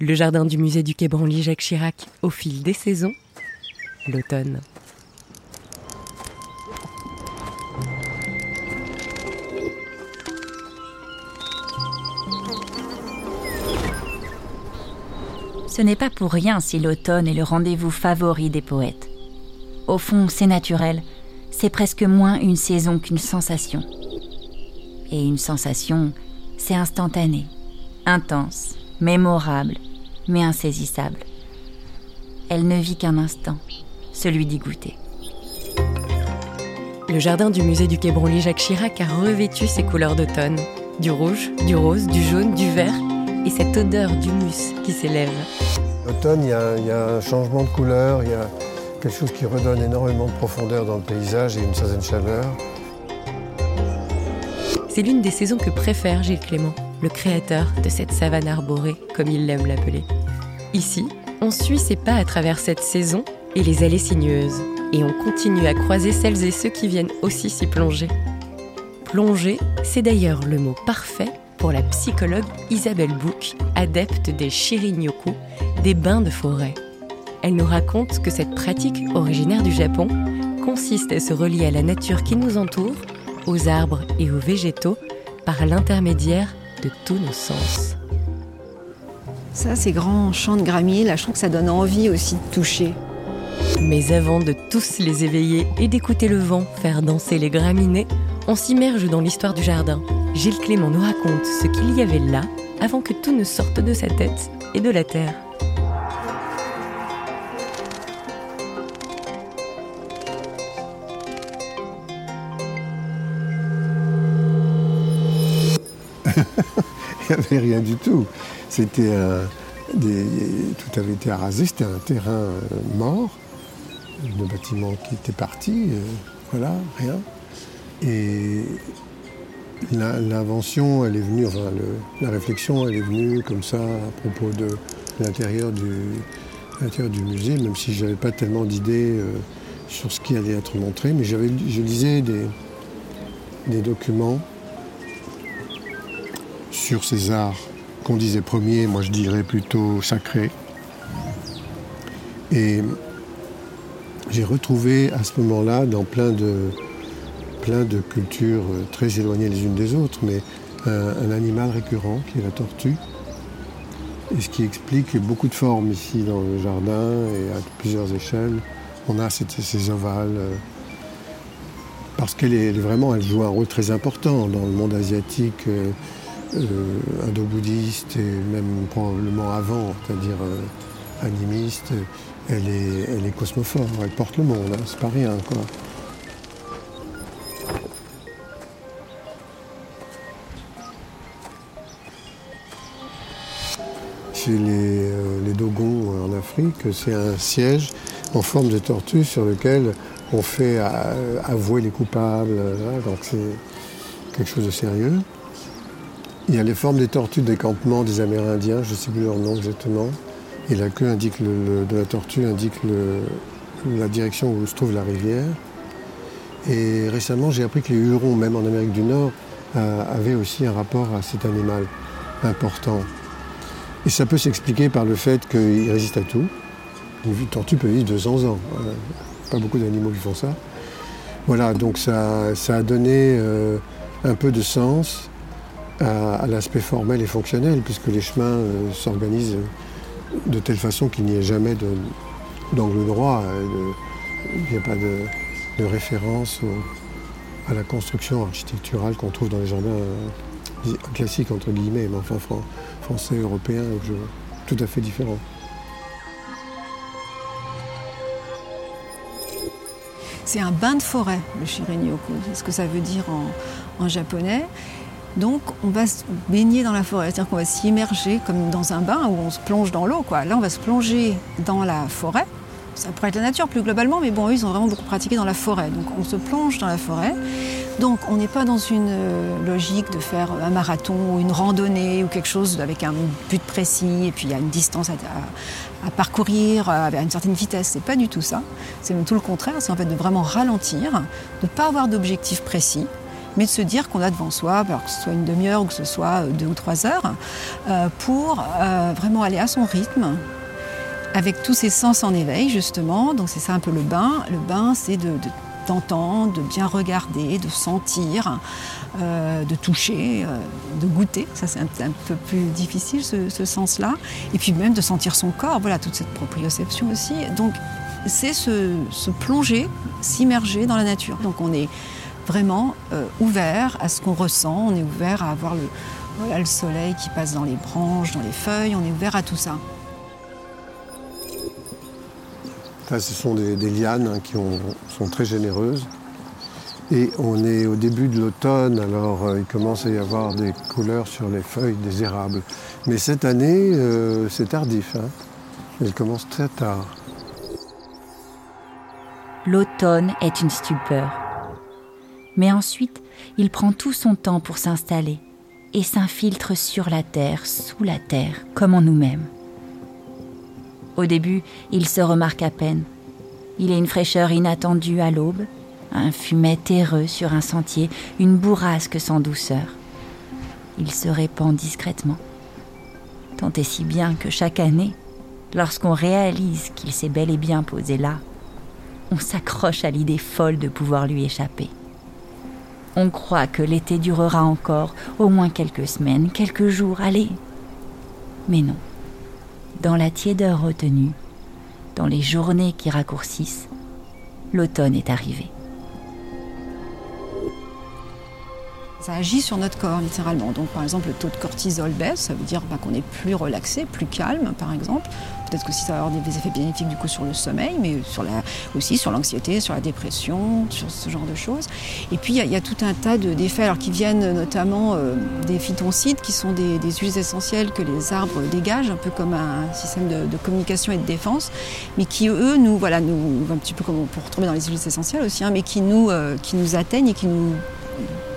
Le jardin du musée du Quai Branly Jacques Chirac au fil des saisons, l'automne. Ce n'est pas pour rien si l'automne est le rendez-vous favori des poètes. Au fond, c'est naturel, c'est presque moins une saison qu'une sensation. Et une sensation, c'est instantané, intense, mémorable, mais insaisissable. Elle ne vit qu'un instant, celui d'y goûter. Le jardin du musée du Quai Branly Jacques Chirac a revêtu ses couleurs d'automne. Du rouge, du rose, du jaune, du vert et cette odeur d'humus qui s'élève. L'automne, il y, a un changement de couleur, il y a quelque chose qui redonne énormément de profondeur dans le paysage et une certaine chaleur. C'est l'une des saisons que préfère Gilles Clément, le créateur de cette savane arborée, comme il l'aime l'appeler. Ici, on suit ses pas à travers cette saison et les allées sinueuses, et on continue à croiser celles et ceux qui viennent aussi s'y plonger. Plonger, c'est d'ailleurs le mot parfait pour la psychologue Isabelle Bouc, adepte des shirin-yoku, des bains de forêt. Elle nous raconte que cette pratique originaire du Japon consiste à se relier à la nature qui nous entoure, aux arbres et aux végétaux, par l'intermédiaire de tous nos sens. Ça, ces grands champs de gramiers, là, je trouve que ça donne envie aussi de toucher. Mais avant de tous les éveiller et d'écouter le vent faire danser les graminées, on s'immerge dans l'histoire du jardin. Gilles Clément nous raconte ce qu'il y avait là avant que tout ne sorte de sa tête et de la terre. Il n'y avait rien du tout. C'était tout avait été arasé, c'était un terrain euh, mort, le bâtiment qui était parti, euh, voilà, rien. Et L'invention, elle est venue, enfin, la réflexion, elle est venue comme ça à propos de l'intérieur du, musée, même si je n'avais pas tellement d'idées euh, sur ce qui allait être montré, mais je lisais des documents sur ces arts qu'on disait premiers, moi je dirais plutôt sacrés. Et j'ai retrouvé à ce moment-là, dans plein de, cultures euh, très éloignées les unes des autres, mais un, animal récurrent qui est la tortue. Et ce qui explique beaucoup de formes ici dans le jardin et à plusieurs échelles. On a ces, ovales, euh, parce qu'elle est, vraiment, joue un rôle très important dans le monde asiatique, euh, indo-bouddhiste et même probablement avant, c'est-à-dire animiste. Elle est, elle est cosmophore, elle porte le monde, hein, c'est pas rien. Quoi. Euh, les, Dogons en Afrique, c'est un siège en forme de tortue sur lequel on fait euh, avouer les coupables. donc c'est quelque chose de sérieux. Il y a les formes des tortues des campements des Amérindiens, je ne sais plus leur nom exactement. Et la queue indique de la tortue indique la direction où se trouve la rivière. Et récemment, j'ai appris que les Hurons, même en Amérique du Nord, euh, avaient aussi un rapport à cet animal important. Et ça peut s'expliquer par le fait qu'il résiste à tout. Une tortue peut vivre 200 ans. Euh, pas beaucoup d'animaux qui font ça. Voilà, donc ça, a donné euh, un peu de sens à, l'aspect formel et fonctionnel, puisque les chemins euh, s'organisent de telle façon qu'il n'y ait jamais d'angle droit. Il n'y a pas de, référence à la construction architecturale qu'on trouve dans les jardins classiques, entre guillemets, mais enfin français, européen, tout à fait différent. C'est un bain de forêt, le shirin-yoku. C'est ce que ça veut dire en, japonais. Donc, on va se baigner dans la forêt, c'est-à-dire qu'on va s'immerger comme dans un bain où on se plonge dans l'eau. Là, on va se plonger dans la forêt. Ça pourrait être la nature plus globalement, mais bon, eux, ils ont vraiment beaucoup pratiqué dans la forêt. Donc, on se plonge dans la forêt. Donc on n'est pas dans une euh, logique de faire un marathon ou une randonnée ou quelque chose avec un but précis et puis il y a une distance à, parcourir à une certaine vitesse. C'est pas du tout ça. C'est même tout le contraire. C'est en fait de vraiment ralentir, de ne pas avoir d'objectif précis, mais de se dire qu'on a devant soi, que ce soit une demi-heure ou que ce soit deux ou trois heures, pour vraiment aller à son rythme, avec tous ses sens en éveil justement. Donc c'est ça un peu le bain. Le bain, c'est de, d'entendre, de bien regarder, de sentir, euh, de toucher, euh, de goûter. Ça c'est un, peu plus difficile ce, sens-là. Et puis même de sentir son corps. Voilà toute cette proprioception aussi. Donc c'est se, plonger, s'immerger dans la nature. Donc on est vraiment euh, ouvert à ce qu'on ressent. On est ouvert à avoir le, le soleil qui passe dans les branches, dans les feuilles. On est ouvert à tout ça ce sont des, lianes hein, qui sont très généreuses. Et on est au début de l'automne, alors euh, il commence à y avoir des couleurs sur les feuilles des érables. Mais cette année, euh, c'est tardif. Hein. Elle commence très tard. L'automne est une stupeur. Mais ensuite, il prend tout son temps pour s'installer et s'infiltre sur la terre, sous la terre, comme en nous-mêmes. Au début, il se remarque à peine. Il est une fraîcheur inattendue à l'aube, un fumet terreux sur un sentier, une bourrasque sans douceur. Il se répand discrètement. Tant et si bien que chaque année, lorsqu'on réalise qu'il s'est bel et bien posé là, on s'accroche à l'idée folle de pouvoir lui échapper. On croit que l'été durera encore, au moins quelques semaines, quelques jours, allez. Mais non dans la tiédeur retenue, dans les journées qui raccourcissent, l'automne est arrivé. Ça agit sur notre corps littéralement. Donc par exemple le taux de cortisol baisse, ça veut dire bah, qu'on est plus relaxé, plus calme par exemple. Peut-être que ça va avoir des effets bénéfiques du coup sur le sommeil, mais aussi sur l'anxiété, sur la dépression, sur ce genre de choses. Et puis il y, a tout un tas d'effets alors qui viennent notamment euh, des phytoncides, qui sont des, huiles essentielles que les arbres dégagent, un peu comme un système de, communication et de défense, mais qui eux nous voilà nous un petit peu comme on peut retrouver dans les huiles essentielles aussi, hein, mais qui nous euh, qui nous atteignent et qui nous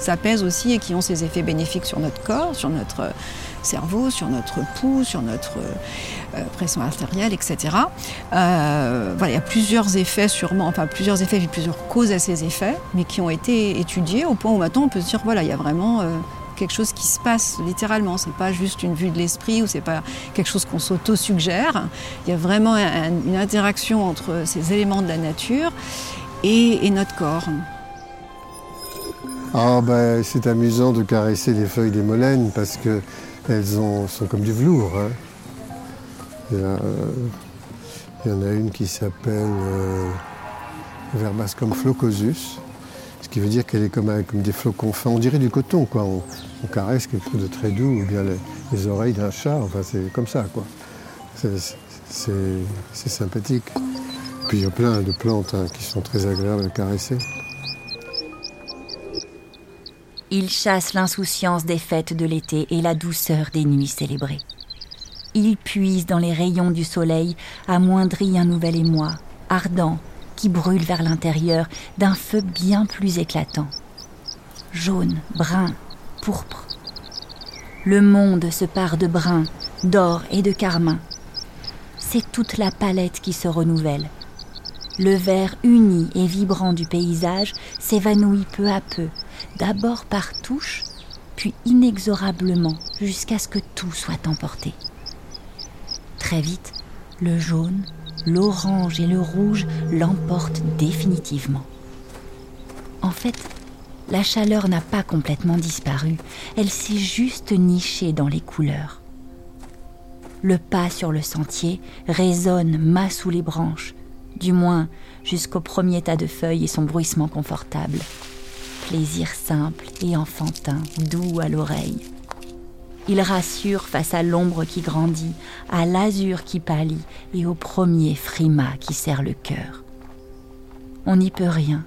apaisent aussi et qui ont ces effets bénéfiques sur notre corps, sur notre cerveau, sur notre pouls, sur notre euh, pression artérielle, etc. Euh, il y a plusieurs effets sûrement, enfin plusieurs effets, plusieurs causes à ces effets, mais qui ont été étudiés au point où maintenant on peut se dire voilà, il y a vraiment euh, quelque chose qui se passe littéralement. C'est pas juste une vue de l'esprit ou c'est pas quelque chose qu'on s'auto-suggère. Il y a vraiment une interaction entre ces éléments de la nature et, notre corps. Ah ben, c'est amusant de caresser les feuilles des molènes parce que elles sont comme du velours. Hein. Il, y en a une qui s'appelle euh, Verbascum flocosus, ce qui veut dire qu'elle est comme, des flocons fins. On dirait du coton, quoi. On, caresse quelque chose de très doux, ou bien les, oreilles d'un chat, enfin c'est comme ça, quoi. C'est sympathique. Puis il y a plein de plantes hein, qui sont très agréables à caresser. Il chasse l'insouciance des fêtes de l'été et la douceur des nuits célébrées. Il puise dans les rayons du soleil, amoindrit un nouvel émoi, ardent, qui brûle vers l'intérieur d'un feu bien plus éclatant. Jaune, brun, pourpre. Le monde se part de brun, d'or et de carmin. C'est toute la palette qui se renouvelle. Le vert uni et vibrant du paysage s'évanouit peu à peu, d'abord par touche, puis inexorablement jusqu'à ce que tout soit emporté. Très vite, le jaune, l'orange et le rouge l'emportent définitivement. En fait, la chaleur n'a pas complètement disparu, elle s'est juste nichée dans les couleurs. Le pas sur le sentier résonne mas sous les branches, du moins jusqu'au premier tas de feuilles et son bruissement confortable plaisir simple et enfantin, doux à l'oreille. Il rassure face à l'ombre qui grandit, à l'azur qui pâlit et au premier frima qui serre le cœur. On n'y peut rien.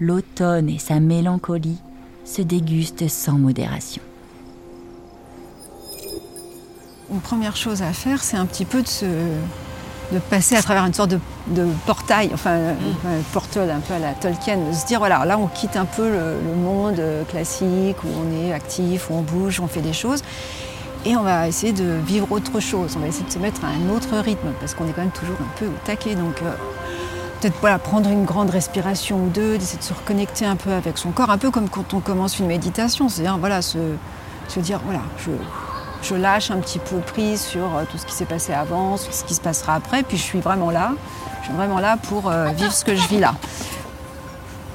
L'automne et sa mélancolie se dégustent sans modération. Une première chose à faire, c'est un petit peu de se de passer à travers une sorte de, portail, enfin mm. un peu à la Tolkien, de se dire voilà, là on quitte un peu le, monde classique où on est actif, où on bouge, où on fait des choses, et on va essayer de vivre autre chose, on va essayer de se mettre à un autre rythme, parce qu'on est quand même toujours un peu au taquet. Donc euh, peut-être voilà, prendre une grande respiration ou deux, d'essayer de se reconnecter un peu avec son corps, un peu comme quand on commence une méditation, c'est-à-dire voilà, se, se dire voilà, je, je lâche un petit peu prise sur euh, tout ce qui s'est passé avant, sur ce qui se passera après, puis je suis vraiment là, je suis vraiment là pour euh, vivre ce que je vis là.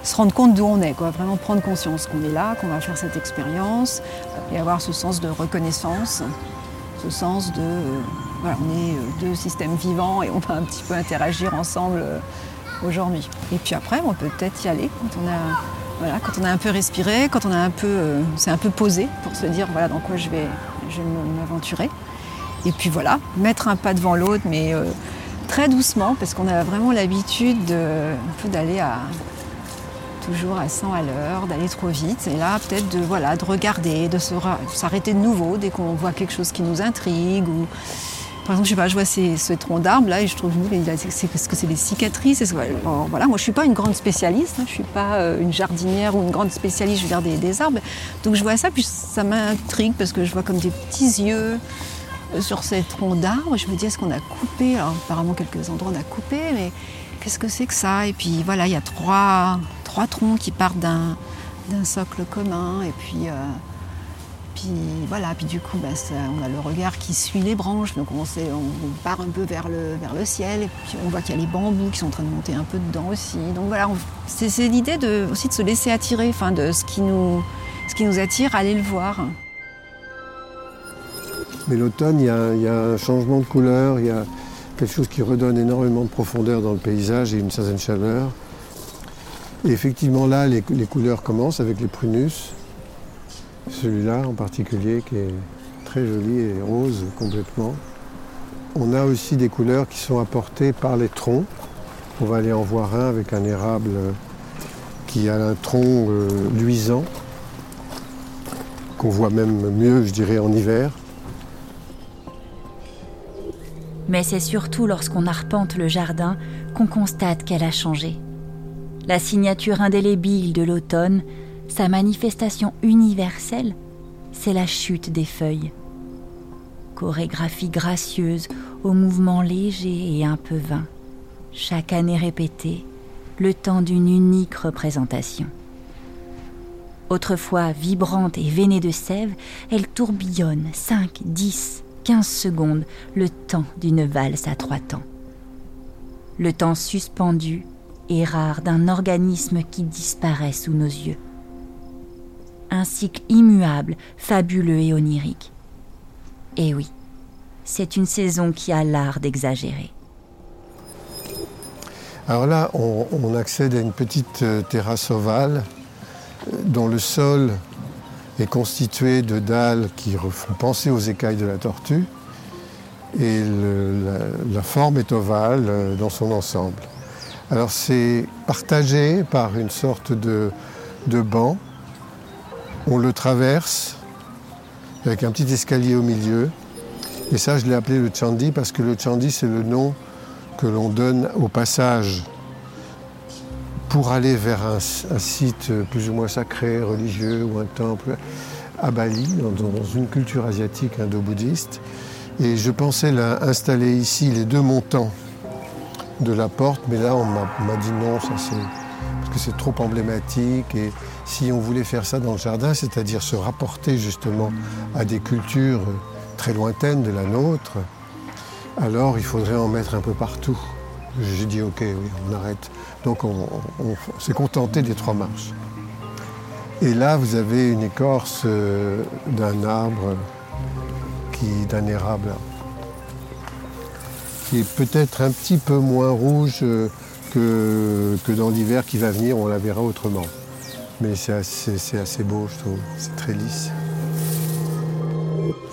Se rendre compte d'où on est, quoi, vraiment prendre conscience qu'on est là, qu'on va faire cette expérience, et avoir ce sens de reconnaissance, ce sens de, euh, voilà, on est deux systèmes vivants et on va un petit peu interagir ensemble aujourd'hui. Et puis après, on peut peut-être y aller quand on a voilà, quand on a un peu respiré, quand on a un peu, c'est un peu posé pour se dire voilà dans quoi je vais, je vais m'aventurer. Et puis voilà, mettre un pas devant l'autre, mais euh, très doucement, parce qu'on a vraiment l'habitude d'aller à toujours à 100 à l'heure, d'aller trop vite. Et là, peut-être de, voilà, de regarder, de s'arrêter de nouveau dès qu'on voit quelque chose qui nous intrigue. Ou... Par exemple, je vois ces, ce tronc d'arbre là et je trouve c'est parce que c'est des cicatrices. voilà, moi je suis pas une grande spécialiste, hein, je suis pas euh, une jardinière ou une grande spécialiste, je veux dire des, des arbres. Donc je vois ça puis ça m'intrigue parce que je vois comme des petits yeux euh, sur ces troncs d'arbres. Je me dis est-ce qu'on a coupé Alors apparemment quelques endroits on a coupé, mais qu'est-ce que c'est que ça? Et puis voilà, il y a trois, trois troncs qui partent d'un socle commun et puis euh, puis voilà, puis du coup, bah, on a le regard qui suit les branches, donc on, part un peu vers le, ciel, et puis on voit qu'il y a les bambous qui sont en train de monter un peu dedans aussi. Donc voilà, c'est l'idée aussi de se laisser attirer, enfin de ce qui nous attire, aller le voir. Mais l'automne, il y, a un changement de couleur, il y a quelque chose qui redonne énormément de profondeur dans le paysage et une certaine chaleur. Et effectivement, là, les couleurs commencent avec les prunus. Celui-là en particulier qui est très joli et rose complètement. On a aussi des couleurs qui sont apportées par les troncs. On va aller en voir un avec un érable qui a un tronc euh, luisant, qu'on voit même mieux, je dirais, en hiver. Mais c'est surtout lorsqu'on arpente le jardin qu'on constate qu'elle a changé. La signature indélébile de l'automne sa manifestation universelle, c'est la chute des feuilles. Chorégraphie gracieuse aux mouvements légers et un peu vains, chaque année répétée, le temps d'une unique représentation. Autrefois vibrante et veinée de sève, elle tourbillonne 5, 10, 15 secondes, le temps d'une valse à trois temps. Le temps suspendu et rare d'un organisme qui disparaît sous nos yeux un cycle immuable, fabuleux et onirique. Et oui, c'est une saison qui a l'art d'exagérer. Alors là, on, accède à une petite euh, terrasse ovale euh, dont le sol est constitué de dalles qui font penser aux écailles de la tortue et la, forme est ovale euh, dans son ensemble. Alors c'est partagé par une sorte de banc on le traverse avec un petit escalier au milieu. Et ça, je l'ai appelé le Chandi parce que le Chandi, c'est le nom que l'on donne au passage pour aller vers un, site plus ou moins sacré, religieux ou un temple à Bali, dans, une culture asiatique indo-bouddhiste. Et je pensais installer ici les deux montants de la porte, mais là on m'a dit non, ça c'est parce que c'est trop emblématique si on voulait faire ça dans le jardin, c'est-à-dire se rapporter justement à des cultures très lointaines de la nôtre, alors il faudrait en mettre un peu partout. J'ai dit ok, oui, on arrête. Donc on, s'est contenté des trois marches. Et là, vous avez une écorce euh, d'un arbre, d'un érable, qui est peut-être un petit peu moins rouge euh, que, que dans l'hiver qui va venir, on la verra autrement. Mais c'est assez, beau, je trouve. C'est très lisse.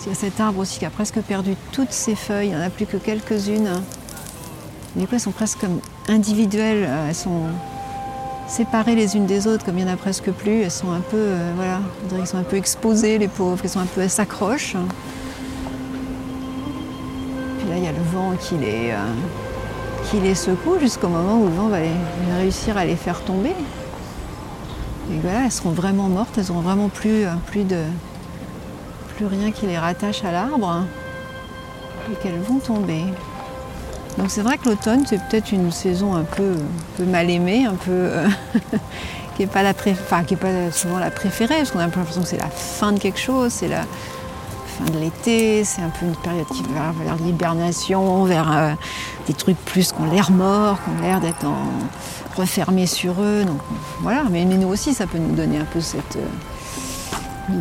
Il y a cet arbre aussi qui a presque perdu toutes ses feuilles. Il n'y en a plus que quelques-unes. Du coup, elles sont presque individuelles. Elles sont séparées les unes des autres, comme il n'y en a presque plus. Elles sont un peu, euh, voilà, sont un peu exposées, les pauvres. Elles sont un peu, elles s'accrochent. Puis là, il y a le vent qui les, euh, qui les secoue jusqu'au moment où le vent va réussir à les faire tomber. Et voilà, elles seront vraiment mortes, elles n'auront vraiment plus, euh, plus, de, plus rien qui les rattache à l'arbre et qu'elles vont tomber. Donc c'est vrai que l'automne, c'est peut-être une saison un peu, un peu mal aimée, un peu. euh, qui n'est pas, la pré- enfin, qui pas souvent la préférée, parce qu'on a l'impression que c'est la fin de quelque chose, c'est la de l'été, c'est un peu une période qui va vers l'hibernation, vers euh, des trucs plus qui ont l'air morts, qui ont l'air d'être en refermés sur eux. Donc voilà, mais, nous aussi, ça peut nous donner un peu cette. euh,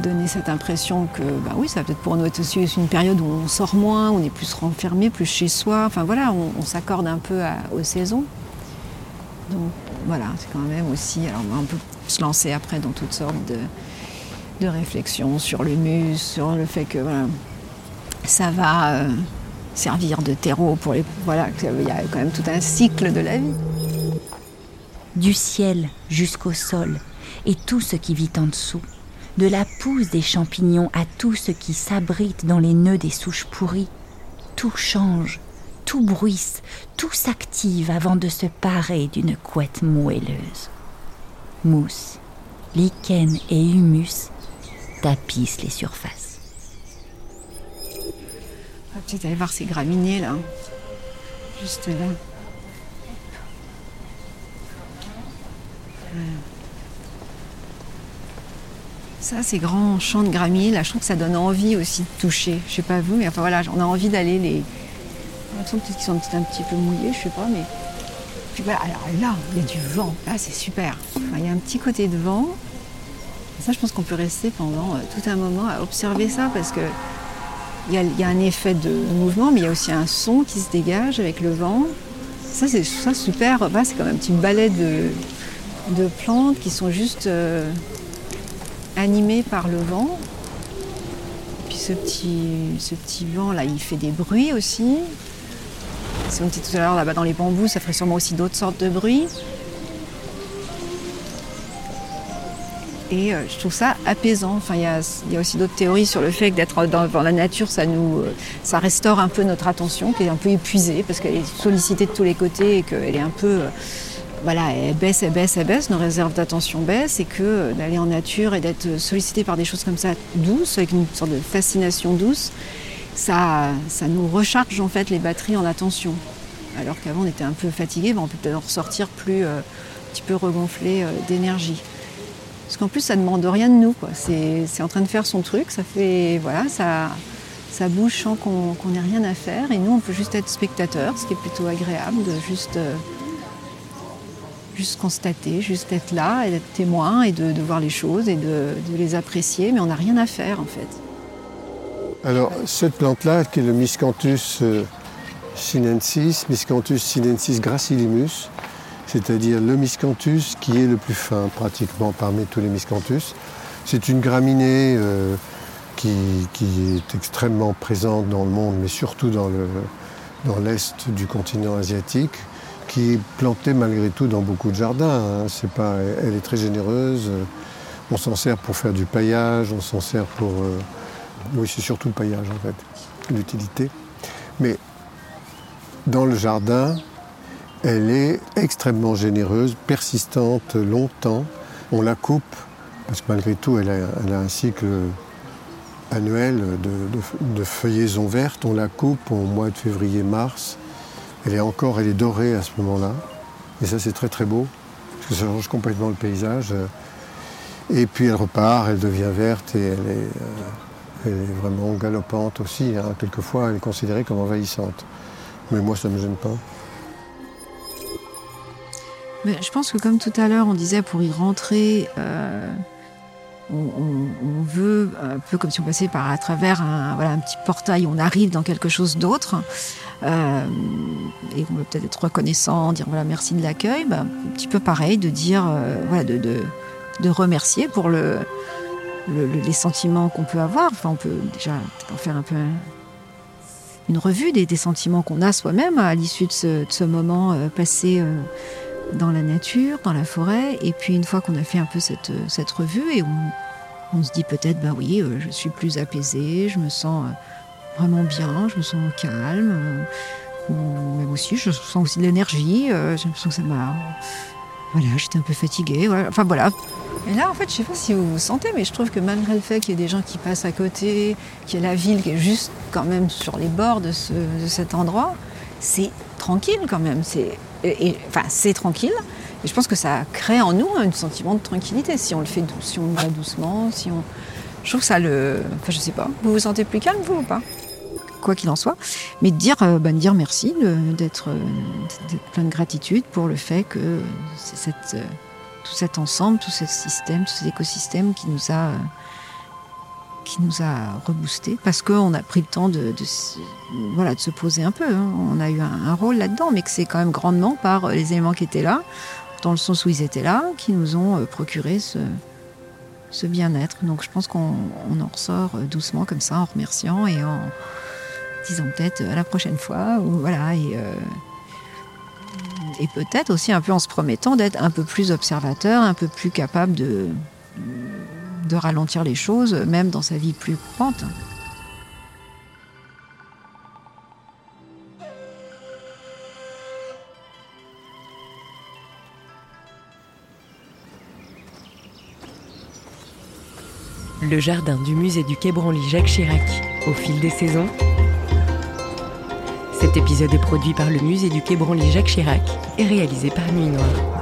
donner cette impression que, bah oui, ça va peut-être pour nous être aussi une période où on sort moins, on est plus renfermé, plus chez soi. Enfin voilà, on, s'accorde un peu aux saisons. Donc voilà, c'est quand même aussi. Alors on peut se lancer après dans toutes sortes de, de réflexions sur l'humus, sur le fait que ça va euh, servir de terreau pour les. Voilà, il y a quand même tout un cycle de la vie. du ciel jusqu'au sol et tout ce qui vit en dessous, de la pousse des champignons à tout ce qui s'abrite dans les nœuds des souches pourries. Tout change, tout bruisse, tout s'active avant de se parer d'une couette moelleuse. Mousse, lichen et humus tapissent les surfaces. On va peut-être aller voir ces graminées là. Juste là. Ouais. Ça, ces grands champs de graminées, là, je trouve que ça donne envie aussi de toucher. Je sais pas vous, mais enfin voilà, on a envie d'aller les. A l'impression qu'ils sont un petit peu mouillés, je sais pas, mais. Voilà, alors là, il y a du vent. Là, c'est super. Il y a un petit côté de vent. Ça, je pense qu'on peut rester pendant euh, tout un moment à observer ça parce que il y, a, un effet de mouvement, mais il y a aussi un son qui se dégage avec le vent. Ça, c'est ça super. C'est comme un petit balai de, de plantes qui sont juste euh, animées par le vent. Et puis ce petit, ce petit vent là, il fait des bruits aussi. Si on était tout à l'heure là-bas dans les bambous, ça ferait sûrement aussi d'autres sortes de bruits. Et euh, je trouve ça apaisant. Enfin, il y a, aussi d'autres théories sur le fait que d'être dans, la nature, ça nous, euh, ça restaure un peu notre attention, qui est un peu épuisée parce qu'elle est sollicitée de tous les côtés et qu'elle est un peu, euh, voilà, elle baisse, elle baisse, elle baisse, nos réserves d'attention baissent et que d'aller en nature et d'être sollicité par des choses comme ça douces, avec une sorte de fascination douce, ça, ça nous recharge en fait les batteries en attention. Alors qu'avant on était un peu fatigué, ben, on peut peut-être en ressortir plus, un petit peu regonflé d'énergie. Parce qu'en plus, ça ne demande rien de nous. C'est en train de faire son truc. Ça fait, voilà, ça, bouge sans qu'on qu'on ait rien à faire. Et nous, on peut juste être spectateur, ce qui est plutôt agréable de juste, constater, juste être là et d'être témoin et de, voir les choses et de, de les apprécier. Mais on n'a rien à faire en fait. Alors, cette plante-là, qui est le Miscanthus euh, sinensis, Miscanthus sinensis gracilimus, c'est-à-dire le miscanthus qui est le plus fin pratiquement parmi tous les miscanthus. C'est une graminée euh, qui, est extrêmement présente dans le monde, mais surtout dans le- dans l'est du continent asiatique, qui est plantée malgré tout dans beaucoup de jardins. hein. Elle est très généreuse. On s'en sert pour faire du paillage, on s'en sert pour... euh, oui, c'est surtout le paillage en fait, l'utilité. Mais dans le jardin, elle est extrêmement généreuse, persistante longtemps. On la coupe, parce que malgré tout, elle a, un cycle annuel de, de- de feuillaison verte. On la coupe au mois de février-mars. Elle est encore, dorée à ce moment-là. Et ça, c'est très très beau, parce que ça change complètement le paysage. Et puis elle repart, elle devient verte et elle est, euh, vraiment galopante aussi. hein. Quelquefois, elle est considérée comme envahissante. Mais moi, ça ne me gêne pas. Mais je pense que comme tout à l'heure, on disait pour y rentrer, euh, on, veut un peu comme si on passait par à travers un, voilà, un petit portail, on arrive dans quelque chose d'autre. Euh, et on veut peut-être être reconnaissant, dire voilà merci de l'accueil, bah, un petit peu pareil, de dire euh, voilà, de, de, remercier pour le, le- le- les sentiments qu'on peut avoir. Enfin, on peut déjà en faire un peu un- une revue des, des sentiments qu'on a soi-même à l'issue de ce, de ce moment passé. Euh, dans la nature, dans la forêt. Et puis une fois qu'on a fait un peu cette, cette revue, et on, se dit peut-être, bah oui, euh, je suis plus apaisée, je me sens euh, vraiment bien, je me sens calme. euh, ou même aussi, je sens aussi de l'énergie. euh, J'ai l'impression que ça m'a... Voilà, j'étais un peu fatiguée. Enfin voilà. Et là, en fait, je sais pas si vous vous sentez, mais je trouve que malgré le fait qu'il y ait des gens qui passent à côté, qu'il y ait la ville qui est juste quand même sur les bords de cet endroit, c'est tranquille quand même. C'est, enfin, c'est tranquille. Et je pense que ça crée en nous un sentiment de tranquillité si on le fait doucement, si on va doucement, si on. Je trouve ça le. Enfin, je sais pas. Vous vous sentez plus calme, vous ou pas? Quoi qu'il en soit. Mais de dire, euh, bah, dire merci, d'être, plein de gratitude pour le fait que c'est cette, euh, tout cet ensemble, tout ce système, tout cet écosystème qui nous a qui nous a reboosté parce qu'on a pris le temps de, voilà, de se poser un peu. Hein. On a eu un, rôle là-dedans, mais que c'est quand même grandement par les éléments qui étaient là, dans le sens où ils étaient là, qui nous ont euh, procuré ce, bien-être. Donc je pense qu'on en ressort euh, doucement comme ça, en remerciant et en disant peut-être à la prochaine fois, ou voilà, et, euh, et peut-être aussi un peu en se promettant d'être un peu plus observateur, un peu plus capable de de ralentir les choses, même dans sa vie plus courante. Le jardin du musée du Quai Branly Jacques Chirac, au fil des saisons. Cet épisode est produit par le musée du Quai Branly Jacques Chirac et réalisé par Nuit Noire.